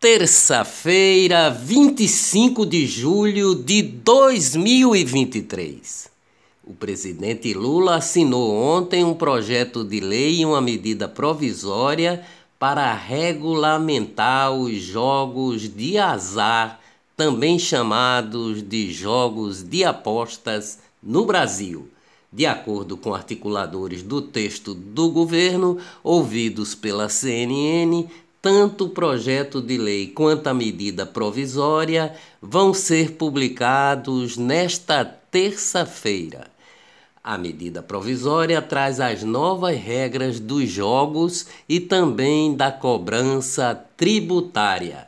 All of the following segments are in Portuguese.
Terça-feira, 25 de julho de 2023. O presidente Lula assinou ontem um projeto de lei e uma medida provisória para regulamentar os jogos de azar, também chamados de jogos de apostas, no Brasil. De acordo com articuladores do texto do governo, ouvidos pela CNN, tanto o projeto de lei quanto a medida provisória vão ser publicados nesta terça-feira. A medida provisória traz as novas regras dos jogos e também da cobrança tributária.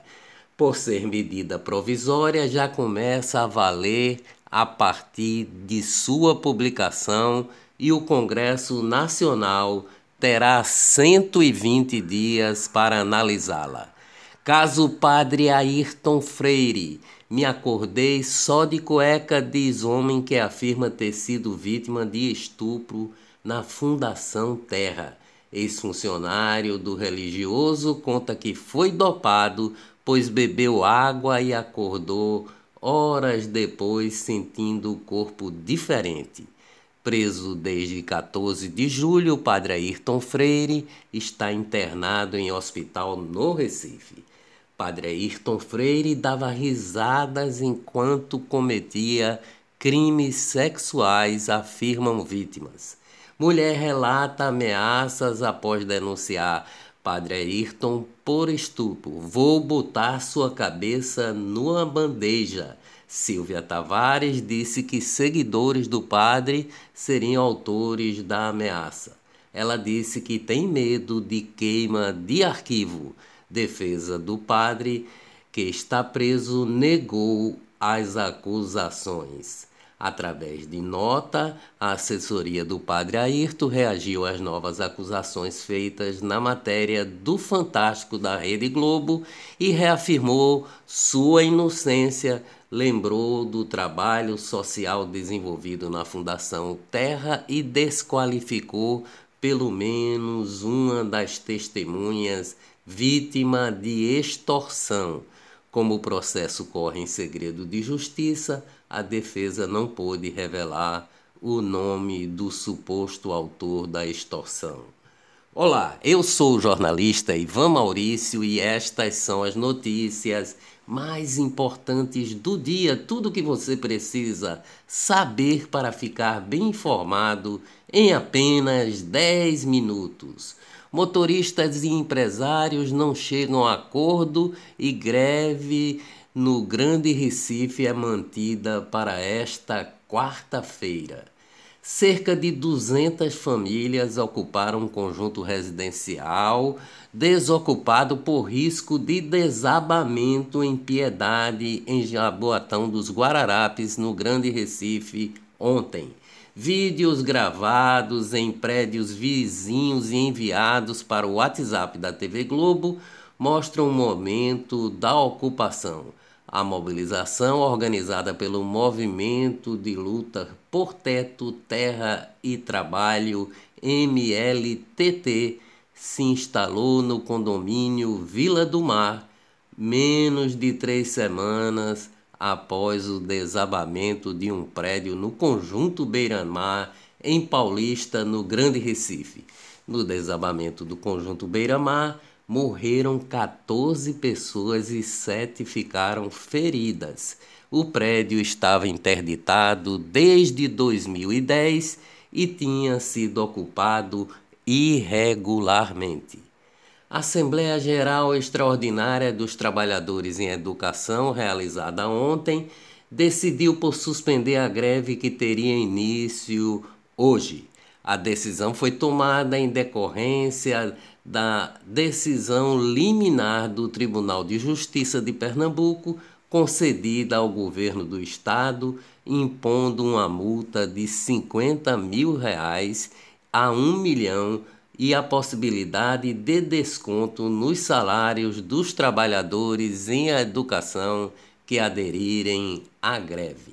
Por ser medida provisória, já começa a valer a partir de sua publicação e o Congresso Nacional terá 120 dias para analisá-la. Caso o padre Ayrton Freire, me acordei só de cueca, diz homem que afirma ter sido vítima de estupro na Fundação Terra. Ex-funcionário do religioso conta que foi dopado, pois bebeu água e acordou horas depois sentindo o corpo diferente. Preso desde 14 de julho, o padre Ayrton Freire está internado em hospital no Recife. Padre Ayrton Freire dava risadas enquanto cometia crimes sexuais, afirmam vítimas. Mulher relata ameaças após denunciar Padre Ayrton por estupro. Vou botar sua cabeça numa bandeja. Silvia Tavares disse que seguidores do padre seriam autores da ameaça. Ela disse que tem medo de queima de arquivo. Defesa do padre, que está preso, negou as acusações. Através de nota, a assessoria do padre Ayrton reagiu às novas acusações feitas na matéria do Fantástico da Rede Globo e reafirmou sua inocência lembrou do trabalho social desenvolvido na Fundação Terra e desqualificou pelo menos uma das testemunhas vítima de extorsão. Como o processo corre em segredo de justiça, a defesa não pôde revelar o nome do suposto autor da extorsão. Olá, eu sou o jornalista Ivan Maurício e estas são as notícias mais importantes do dia, tudo que você precisa saber para ficar bem informado em apenas 10 minutos. Motoristas e empresários não chegam a acordo e greve no Grande Recife é mantida para esta quarta-feira. Cerca de 200 famílias ocuparam um conjunto residencial desocupado por risco de desabamento em Piedade, em Jaboatão dos Guararapes, no Grande Recife, ontem. Vídeos gravados em prédios vizinhos e enviados para o WhatsApp da TV Globo mostram o momento da ocupação. A mobilização organizada pelo Movimento de Luta por Teto, Terra e Trabalho, MLTT, se instalou no condomínio Vila do Mar menos de três semanas após o desabamento de um prédio no conjunto Beira-Mar, em Paulista, no Grande Recife. No desabamento do conjunto Beira-Mar, morreram 14 pessoas e 7 ficaram feridas. O prédio estava interditado desde 2010 e tinha sido ocupado irregularmente. Assembleia Geral Extraordinária dos Trabalhadores em Educação, realizada ontem, decidiu por suspender a greve que teria início hoje. A decisão foi tomada em decorrência da decisão liminar do Tribunal de Justiça de Pernambuco, concedida ao governo do estado, impondo uma multa de 50 mil reais a 1 milhão e a possibilidade de desconto nos salários dos trabalhadores em educação que aderirem à greve.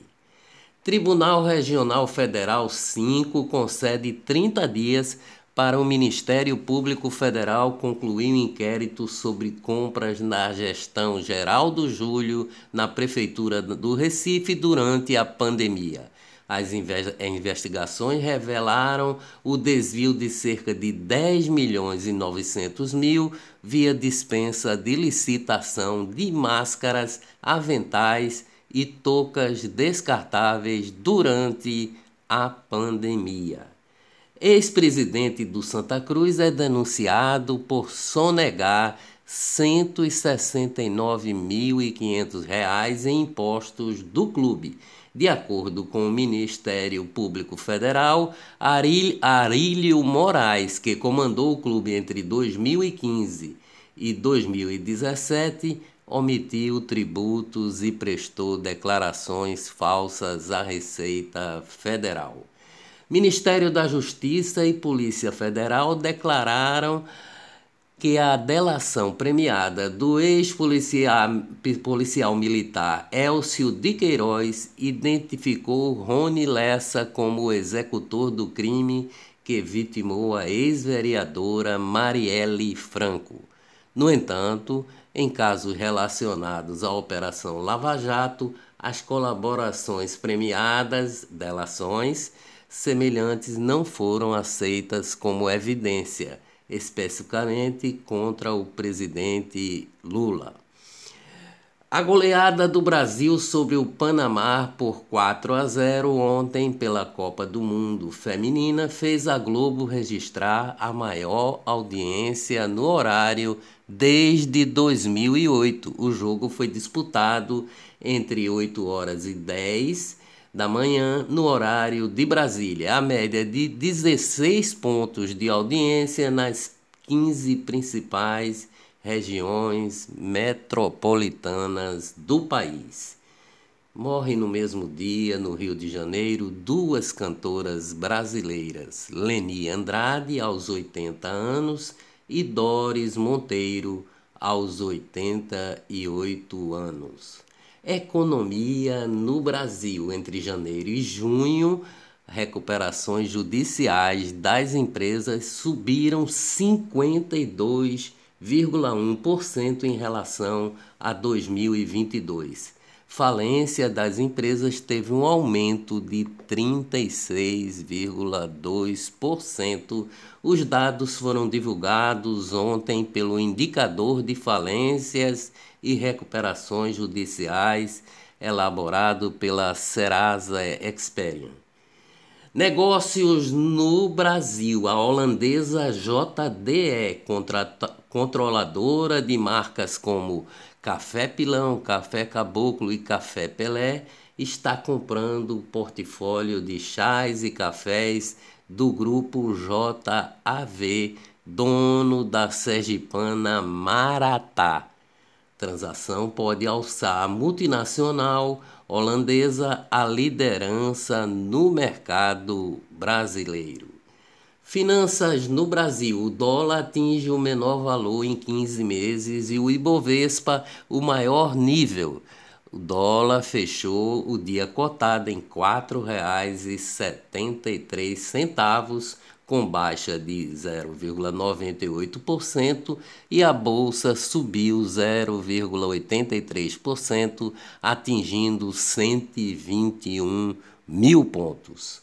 Tribunal Regional Federal 5 concede 30 dias para o Ministério Público Federal concluir um inquérito sobre compras na gestão geral do Júlio na Prefeitura do Recife durante a pandemia. As investigações revelaram o desvio de cerca de 10 milhões e 900 mil via dispensa de licitação de máscaras, aventais e toucas descartáveis durante a pandemia. Ex-presidente do Santa Cruz é denunciado por sonegar R$ 169.500 em impostos do clube. De acordo com o Ministério Público Federal, Arílio Moraes, que comandou o clube entre 2015 e 2017, omitiu tributos e prestou declarações falsas à Receita Federal. Ministério da Justiça e Polícia Federal declararam que a delação premiada do ex-policial policial militar Elcio de Queiroz identificou Rony Lessa como o executor do crime que vitimou a ex-vereadora Marielle Franco. No entanto, em casos relacionados à Operação Lava Jato, as colaborações premiadas, delações, semelhantes não foram aceitas como evidência, especificamente contra o presidente Lula. A goleada do Brasil sobre o Panamá por 4 a 0 ontem pela Copa do Mundo Feminina fez a Globo registrar a maior audiência no horário desde 2008. O jogo foi disputado entre 8 horas e 10 da manhã no horário de Brasília, a média de 16 pontos de audiência nas 15 principais regiões metropolitanas do país. Morre no mesmo dia, no Rio de Janeiro, duas cantoras brasileiras, Leni Andrade, aos 80 anos, e Doris Monteiro, aos 88 anos. Economia no Brasil entre janeiro e junho, recuperações judiciais das empresas subiram 52,1% em relação a 2022. Falência das empresas teve um aumento de 36,2%. Os dados foram divulgados ontem pelo indicador de falências e recuperações judiciais elaborado pela Serasa Experian. Negócios no Brasil. A holandesa JDE, controladora de marcas como Café Pilão, Café Caboclo e Café Pelé, está comprando o portfólio de chás e cafés do grupo JAV, dono da Sergipana Maratá. Transação pode alçar a multinacional holandesa à liderança no mercado brasileiro. Finanças no Brasil: o dólar atinge o menor valor em 15 meses e o Ibovespa o maior nível. O dólar fechou o dia cotado em R$ 4,73 com baixa de 0,98% e a bolsa subiu 0,83%, atingindo 121 mil pontos.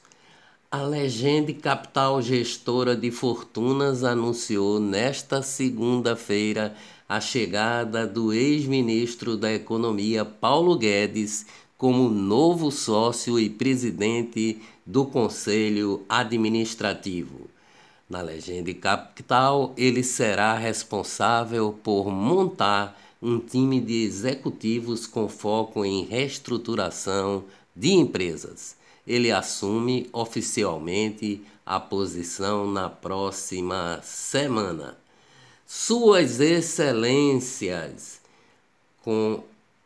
A Legende Capital Gestora de Fortunas anunciou nesta segunda-feira a chegada do ex-ministro da Economia Paulo Guedes como novo sócio e presidente do Conselho Administrativo. Na Legenda Capital, ele será responsável por montar um time de executivos com foco em reestruturação de empresas. Ele assume oficialmente a posição na próxima semana. Suas Excelências, com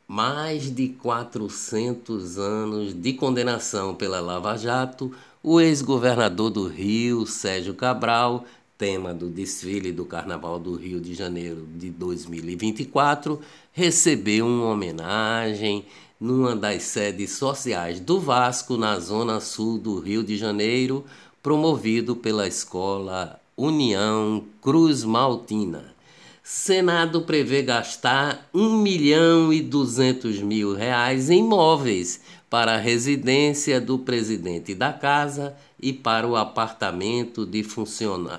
mais de 400 anos de condenação pela Lava Jato, o ex-governador do Rio, Sérgio Cabral, tema do desfile do Carnaval do Rio de Janeiro de 2024, recebeu uma homenagem numa das sedes sociais do Vasco, na zona sul do Rio de Janeiro, promovido pela escola União Cruz Maltina. Senado prevê gastar 1 milhão e 200 mil reais em móveis para a residência do presidente da casa e para o apartamento de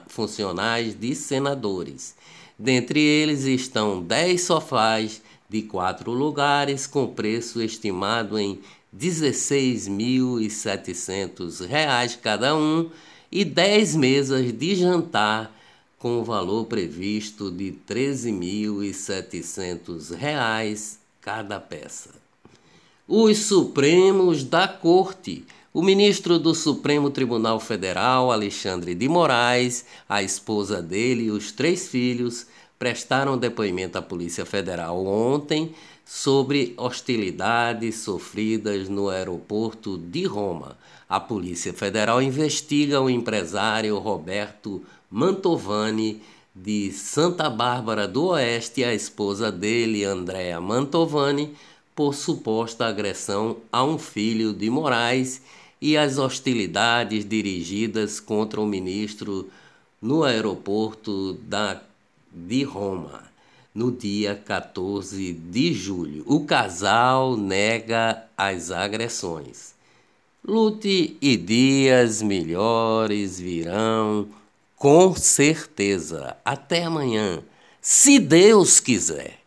funcionários de senadores. Dentre eles estão 10 sofás de quatro lugares com preço estimado em R$ 16.700 cada um e 10 mesas de jantar com o valor previsto de R$ 13.700 cada peça. Os Supremos da Corte. O ministro do Supremo Tribunal Federal, Alexandre de Moraes, a esposa dele e os três filhos prestaram depoimento à Polícia Federal ontem sobre hostilidades sofridas no aeroporto de Roma. A Polícia Federal investiga o empresário Roberto Mantovani de Santa Bárbara do Oeste a esposa dele, Andréa Mantovani, por suposta agressão a um filho de Moraes e as hostilidades dirigidas contra o ministro no aeroporto da, de Roma no dia 14 de julho. O casal nega as agressões. Lute e dias melhores virão com certeza. Até amanhã, se Deus quiser.